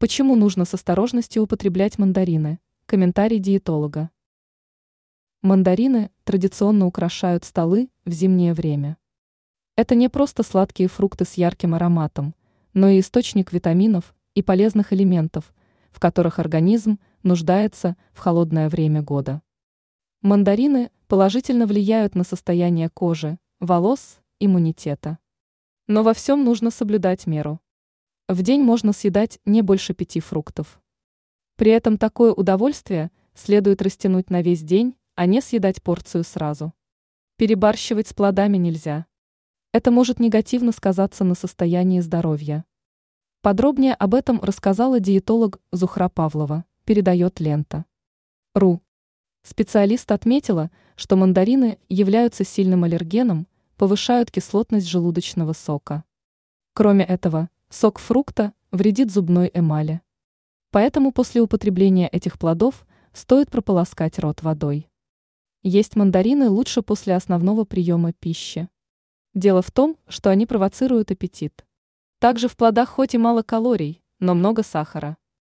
Почему нужно с осторожностью употреблять мандарины? Комментарий диетолога. Мандарины традиционно украшают столы в зимнее время. Это не просто сладкие фрукты с ярким ароматом, но и источник витаминов и полезных элементов, в которых организм нуждается в холодное время года. Мандарины положительно влияют на состояние кожи, волос, иммунитета. Но во всем нужно соблюдать меру. В день можно съедать не больше пяти фруктов. При этом такое удовольствие следует растянуть на весь день, а не съедать порцию сразу. Перебарщивать с плодами нельзя. Это может негативно сказаться на состоянии здоровья. Подробнее об этом рассказала диетолог Зухра Павлова, передает лента. РУ. Специалист отметила, что мандарины являются сильным аллергеном, повышают кислотность желудочного сока. Кроме этого, Сок фрукта вредит зубной эмали. Поэтому после употребления этих плодов стоит прополоскать рот водой. Есть мандарины лучше после основного приема пищи. Дело в том, что они провоцируют аппетит. Также в плодах хоть и мало калорий, но много сахара.